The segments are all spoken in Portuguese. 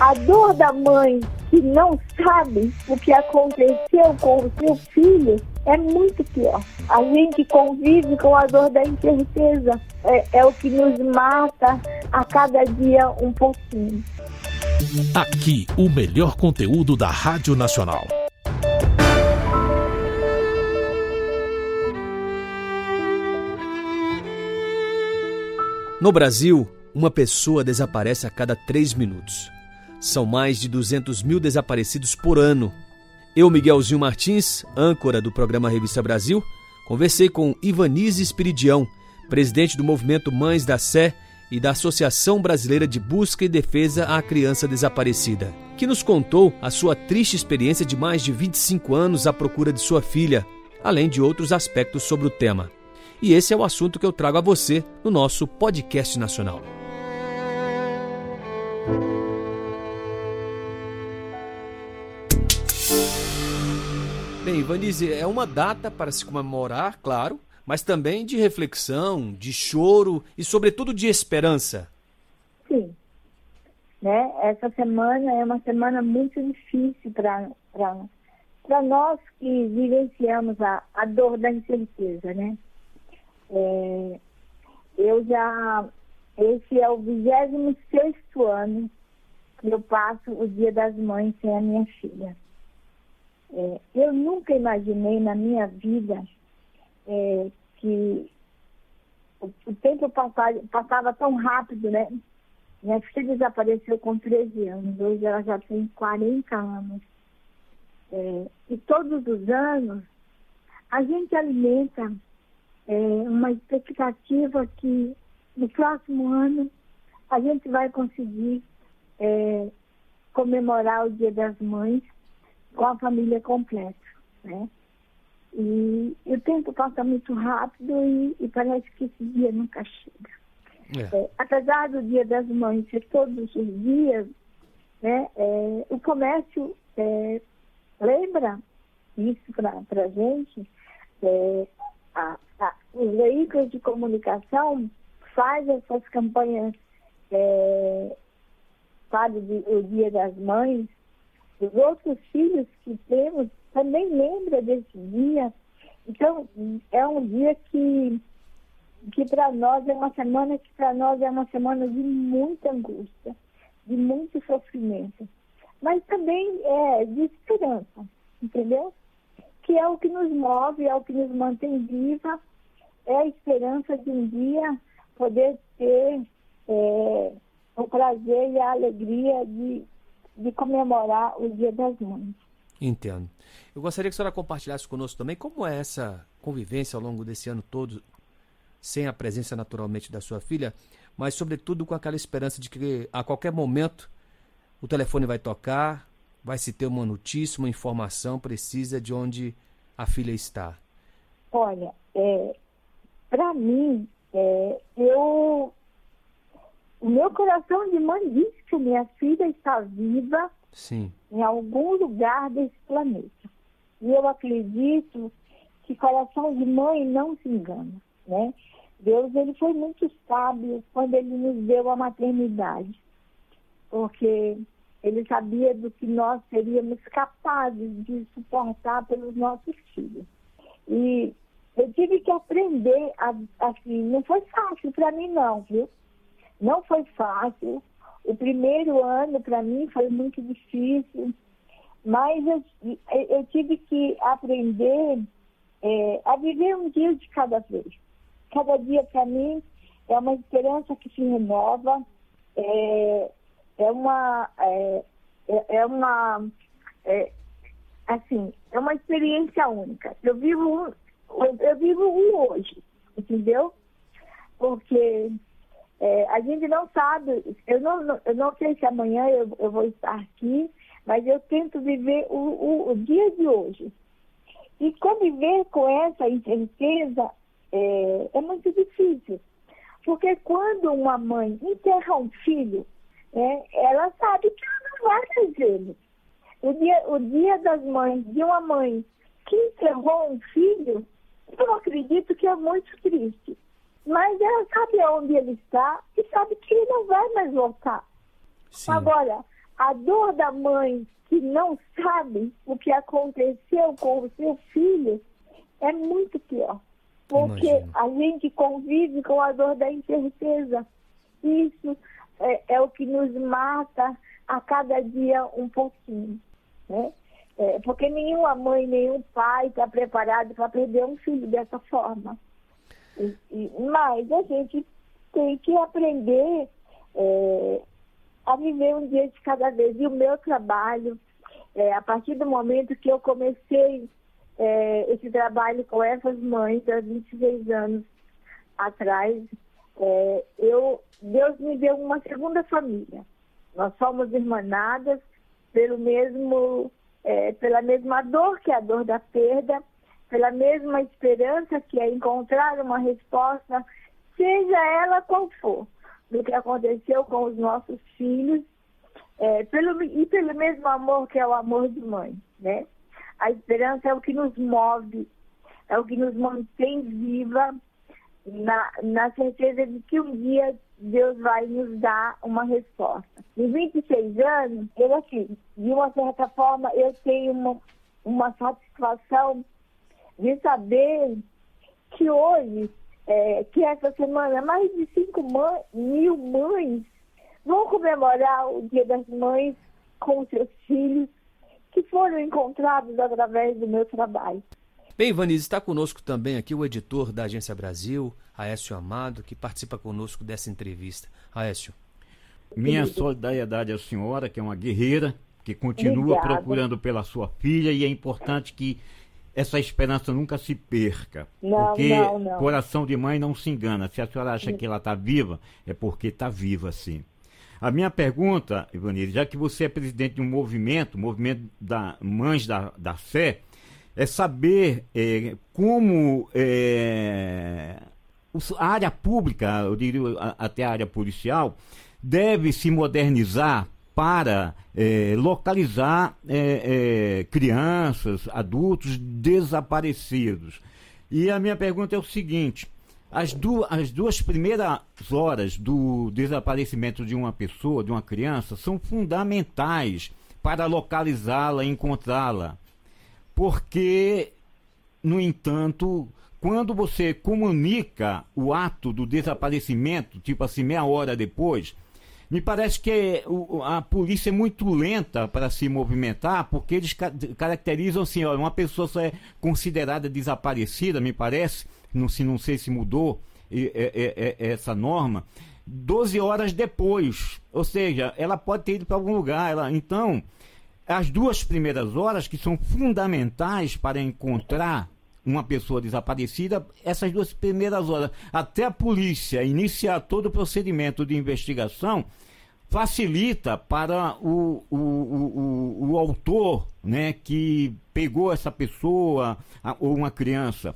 A dor da mãe que não sabe o que aconteceu com o seu filho é muito pior. A gente convive com a dor da incerteza. É, é o que nos mata a cada dia um pouquinho. Aqui, o melhor conteúdo da Rádio Nacional. No Brasil, uma pessoa desaparece a cada três minutos. São mais de 200 mil desaparecidos por ano. Eu, Miguelzinho Martins, âncora do programa Revista Brasil, conversei com Ivanise Espiridião, presidente do movimento Mães da Sé e da Associação Brasileira de Busca e Defesa à Criança Desaparecida, que nos contou a sua triste experiência de mais de 25 anos à procura de sua filha, além de outros aspectos sobre o tema. E esse é o assunto que eu trago a você no nosso podcast nacional. Bem, Vanise, é uma data para se comemorar, claro, mas também de reflexão, de choro e, sobretudo, de esperança. Sim. Né? Essa semana é uma semana muito difícil para nós que vivenciamos a, a dor da incerteza, né? É, eu já. Esse é o 26 ano que eu passo o Dia das Mães sem a minha filha. É, eu nunca imaginei na minha vida é, que o, o tempo passava, passava, tão rápido, né? Minha filha desapareceu com 13 anos, hoje ela já tem 40 anos. É, e todos os anos a gente alimenta é, uma expectativa que no próximo ano a gente vai conseguir é, comemorar o Dia das Mães com a família completa, né? E, e o tempo passa muito rápido e, e, parece que esse dia nunca chega. É. É, apesar do Dia das Mães ser todos os dias, né, é, o comércio é, lembra isso para a gente, é, a, a, os veículos de comunicação fazem essas campanhas, é, sabe, de, o Dia das Mães, os outros filhos que temos também lembra desse dia. Então, é um dia que, que para nós é uma semana que para nós é uma semana de muita angústia, de muito sofrimento. Mas também é de esperança, entendeu? Que é o que nos move, é o que nos mantém viva, é a esperança de um dia poder ter é, o prazer e a alegria de de comemorar o Dia das Mães. Entendo. Eu gostaria que a senhora compartilhasse conosco também como é essa convivência ao longo desse ano todo, sem a presença naturalmente da sua filha, mas sobretudo com aquela esperança de que a qualquer momento o telefone vai tocar, vai se ter uma notícia, uma informação precisa de onde a filha está. Olha, é, para mim, é, eu meu coração de mãe diz que minha filha está viva Sim. em algum lugar desse planeta. E eu acredito que coração de mãe não se engana, né? Deus ele foi muito sábio quando ele nos deu a maternidade, porque ele sabia do que nós seríamos capazes de suportar pelos nossos filhos. E eu tive que aprender, a, assim, não foi fácil para mim não, viu? Não foi fácil. O primeiro ano para mim foi muito difícil, mas eu, eu tive que aprender é, a viver um dia de cada vez. Cada dia para mim é uma esperança que se renova, é, é uma é, é, é uma é, assim é uma experiência única. Eu vivo eu vivo um hoje, entendeu? Porque é, a gente não sabe, eu não, eu não sei se amanhã eu, eu vou estar aqui, mas eu tento viver o, o, o dia de hoje. E conviver com essa incerteza é, é, muito difícil. Porque quando uma mãe enterra um filho, é, ela sabe que ela não vai fazê-lo. O dia, o dia das mães, de uma mãe que enterrou um filho, eu acredito que é muito triste. Mas ela sabe onde ele está e sabe que ele não vai mais voltar. Sim. Agora, a dor da mãe que não sabe o que aconteceu com o seu filho é muito pior. Porque Imagina. a gente convive com a dor da incerteza. Isso é, é, o que nos mata a cada dia um pouquinho. Né? É, porque nenhuma mãe, nenhum pai está preparado para perder um filho dessa forma. Mas a gente tem que aprender é, a viver um dia de cada vez. E o meu trabalho, é, a partir do momento que eu comecei é, esse trabalho com essas mães há 26 anos atrás, é, eu, Deus me deu uma segunda família. Nós somos irmanadas pelo mesmo, é, pela mesma dor que é a dor da perda, pela mesma esperança que é encontrar uma resposta, seja ela qual for do que aconteceu com os nossos filhos é, pelo, e pelo mesmo amor que é o amor de mãe, né? A esperança é o que nos move, é o que nos mantém viva na, na certeza de que um dia Deus vai nos dar uma resposta. Em 26 anos, eu assim, de uma certa forma, eu tenho uma, uma satisfação de saber que hoje é, que essa semana mais de 5 mil mães vão comemorar o Dia das Mães com seus filhos que foram encontrados através do meu trabalho. Bem, Vanise, está conosco também aqui o editor da Agência Brasil, Aécio Amado, que participa conosco dessa entrevista. Aécio. Minha solidariedade à senhora, que é uma guerreira, que continua Obrigada. procurando pela sua filha e é importante que essa esperança nunca se perca. Não, porque não, não. coração de mãe não se engana. Se a senhora acha que ela está viva, é porque está viva, sim. A minha pergunta, Ivanildo, já que você é presidente de um movimento, movimento da Mães da, da Fé, é saber é, como é, a área pública, eu diria até a área policial, deve se modernizar para é, localizar é, é, crianças, adultos desaparecidos. E a minha pergunta é o seguinte: as, du as duas primeiras horas do desaparecimento de uma pessoa, de uma criança, são fundamentais para localizá-la, encontrá-la. Porque, no entanto, quando você comunica o ato do desaparecimento, tipo assim, meia hora depois, me parece que a polícia é muito lenta para se movimentar, porque eles caracterizam assim, uma pessoa só é considerada desaparecida, me parece, não, se, não sei se mudou essa norma, 12 horas depois. Ou seja, ela pode ter ido para algum lugar. Ela, então, as duas primeiras horas, que são fundamentais para encontrar uma pessoa desaparecida, essas duas primeiras horas, até a polícia iniciar todo o procedimento de investigação, facilita para o, o, o, o, autor né, que pegou essa pessoa a, ou uma criança.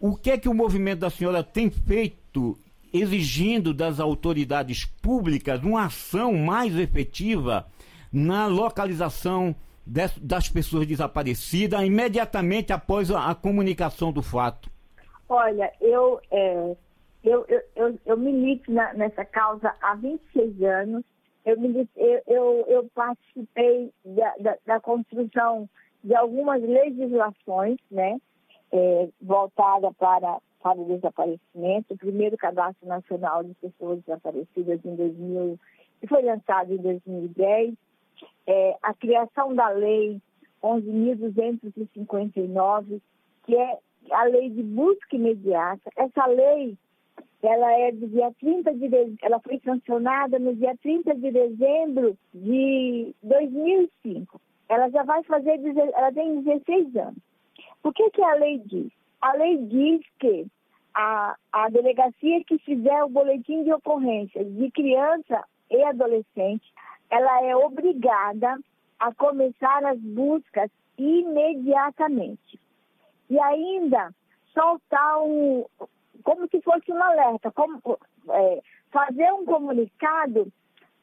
O que é que o movimento da senhora tem feito exigindo das autoridades públicas uma ação mais efetiva na localização das pessoas desaparecidas imediatamente após a, comunicação do fato? Olha, eu, é, eu, eu, eu, eu, milito nessa causa há 26 anos. Eu, eu, eu, eu participei da, da, da, construção de algumas legislações, né, é, voltada para, para o desaparecimento. O primeiro cadastro nacional de pessoas desaparecidas em 2000, que foi lançado em 2010 é, a criação da lei 11.259, que é a lei de busca imediata. Essa lei, ela é do dia 30 de dezembro, ela foi sancionada no dia 30 de dezembro de 2005. Ela já vai fazer, ela tem 16 anos. O que, que a lei diz? A lei diz que a, a delegacia que fizer o boletim de ocorrência de criança e adolescente ela é obrigada a começar as buscas imediatamente. E ainda soltar um, como se fosse um alerta, como, é, fazer um comunicado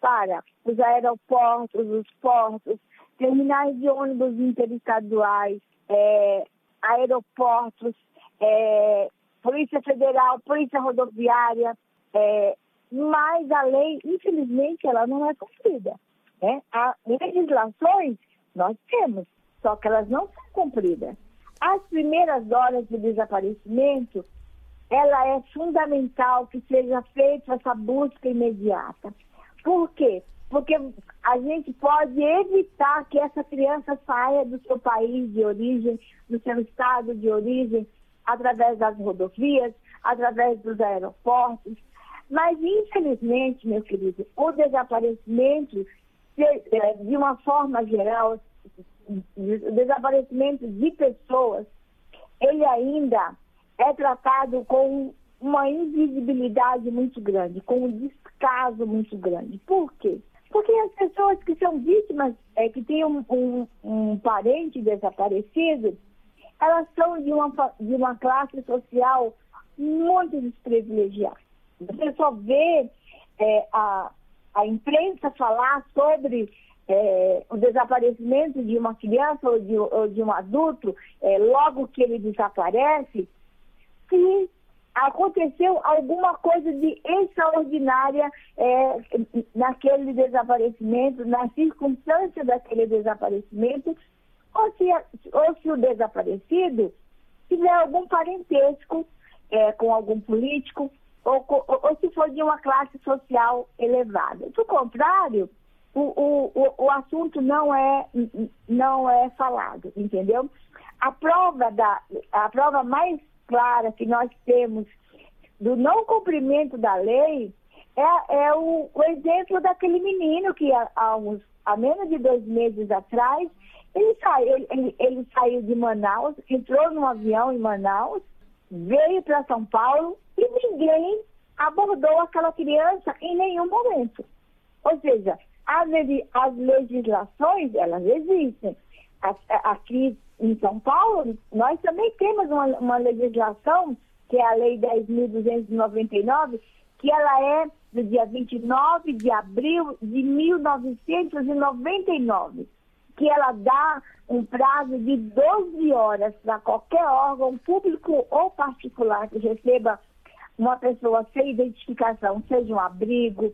para os aeroportos, os portos, terminais de ônibus interestaduais, é, aeroportos, é, Polícia Federal, Polícia Rodoviária, é, mas a lei, infelizmente, ela não é cumprida. Né? As legislações nós temos, só que elas não são cumpridas. As primeiras horas de desaparecimento, ela é fundamental que seja feita essa busca imediata. Por quê? Porque a gente pode evitar que essa criança saia do seu país de origem, do seu estado de origem, através das rodovias, através dos aeroportos. Mas, infelizmente, meu querido, o desaparecimento, de uma forma geral, o desaparecimento de pessoas, ele ainda é tratado com uma invisibilidade muito grande, com um descaso muito grande. Por quê? Porque as pessoas que são vítimas, é, que têm um, um, um parente desaparecido, elas são de uma, de uma classe social muito desprivilegiada. Você só vê é, a, a imprensa falar sobre é, o desaparecimento de uma criança ou de, ou de um adulto, é, logo que ele desaparece, se aconteceu alguma coisa de extraordinária é, naquele desaparecimento, na circunstância daquele desaparecimento, ou se, ou se o desaparecido tiver algum parentesco é, com algum político, ou, ou, ou, se for de uma classe social elevada. Do contrário, o, o, o, assunto não é, não é falado, entendeu? A prova, da, a prova mais clara que nós temos do não cumprimento da lei é, é o, o, exemplo daquele menino que há, há, uns, há menos de dois meses atrás ele saiu, ele, ele saiu de Manaus, entrou num avião em Manaus, veio para São Paulo e ninguém abordou aquela criança em nenhum momento. Ou seja, as, as legislações, elas existem. Aqui em São Paulo, nós também temos uma, uma legislação, que é a Lei 10.299, que ela é do dia 29 de abril de 1999 que ela dá um prazo de 12 horas para qualquer órgão público ou particular que receba uma pessoa sem identificação, seja um abrigo,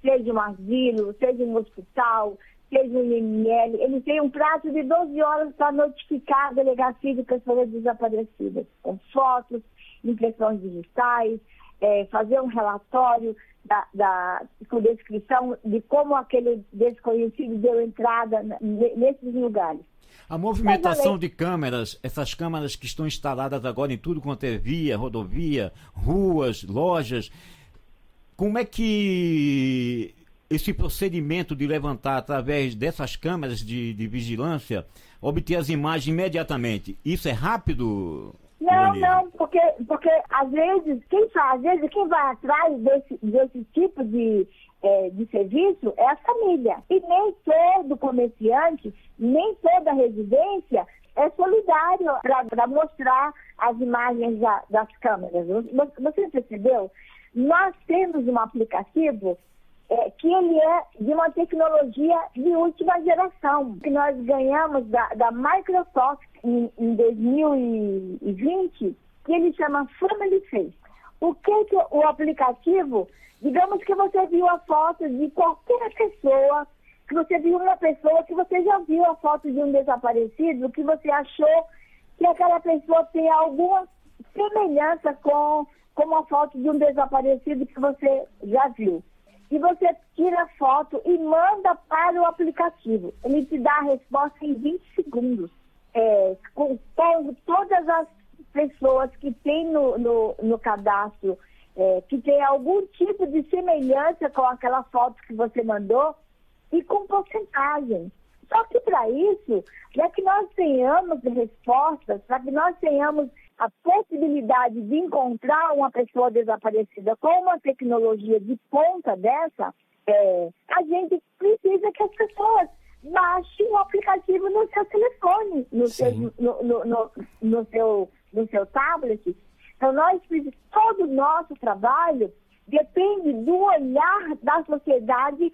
seja um asilo, seja um hospital, seja um IML, ele tem um prazo de 12 horas para notificar a delegacia de pessoas desaparecidas, com fotos, impressões digitais, é, fazer um relatório da, da, com descrição de como aquele desconhecido deu entrada nesses lugares. A movimentação de câmeras, essas câmeras que estão instaladas agora em tudo quanto é via, rodovia, ruas, lojas, como é que esse procedimento de levantar através dessas câmeras de, de vigilância, obter as imagens imediatamente, isso é rápido? Não, não, porque, porque às vezes, quem faz, às vezes quem vai atrás desse, desse tipo de, é, de serviço é a família. E nem todo comerciante, nem toda residência é solidário para mostrar as imagens da, das câmeras. Você percebeu? Nós temos um aplicativo é, que ele é de uma tecnologia de última geração, que nós ganhamos da, da Microsoft em, em 2020, que ele chama Family Face. O que, que o aplicativo, digamos que você viu a foto de qualquer pessoa, que você viu uma pessoa, que você já viu a foto de um desaparecido, que você achou que aquela pessoa tem alguma semelhança com, com uma foto de um desaparecido que você já viu e você tira foto e manda para o aplicativo. Ele te dá a resposta em 20 segundos. É, com, com, todas as pessoas que tem no, no, no cadastro, é, que tem algum tipo de semelhança com aquela foto que você mandou e com porcentagem. Só que para isso, para que nós tenhamos respostas, para que nós tenhamos a possibilidade de encontrar uma pessoa desaparecida com uma tecnologia de ponta dessa, é, a gente precisa que as pessoas baixem o aplicativo no seu telefone, no, seu, no, no, no, no, seu, no seu tablet. Então, nós, todo o nosso trabalho depende do olhar da sociedade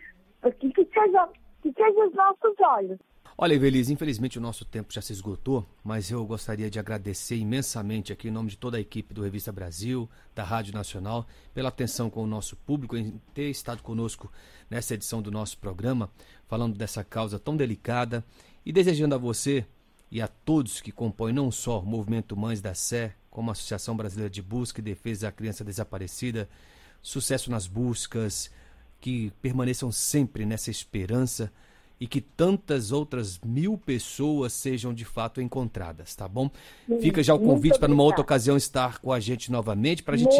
que, que, seja, que seja os nossos olhos. Olha, Evelise, infelizmente o nosso tempo já se esgotou, mas eu gostaria de agradecer imensamente aqui em nome de toda a equipe do Revista Brasil, da Rádio Nacional, pela atenção com o nosso público, em ter estado conosco nessa edição do nosso programa, falando dessa causa tão delicada. E desejando a você e a todos que compõem não só o Movimento Mães da Sé, como a Associação Brasileira de Busca e Defesa da Criança Desaparecida, sucesso nas buscas, que permaneçam sempre nessa esperança e que tantas outras mil pessoas sejam de fato encontradas, tá bom? Fica já o convite para numa outra ocasião estar com a gente novamente para a gente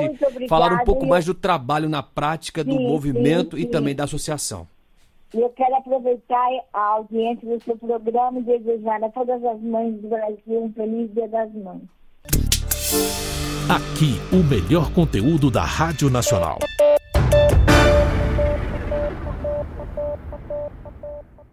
falar um pouco mais do trabalho na prática do sim, movimento sim, sim. e também da associação. Eu quero aproveitar a audiência do seu programa e desejar a todas as mães do Brasil um feliz Dia das Mães. Aqui, o melhor conteúdo da Rádio Nacional.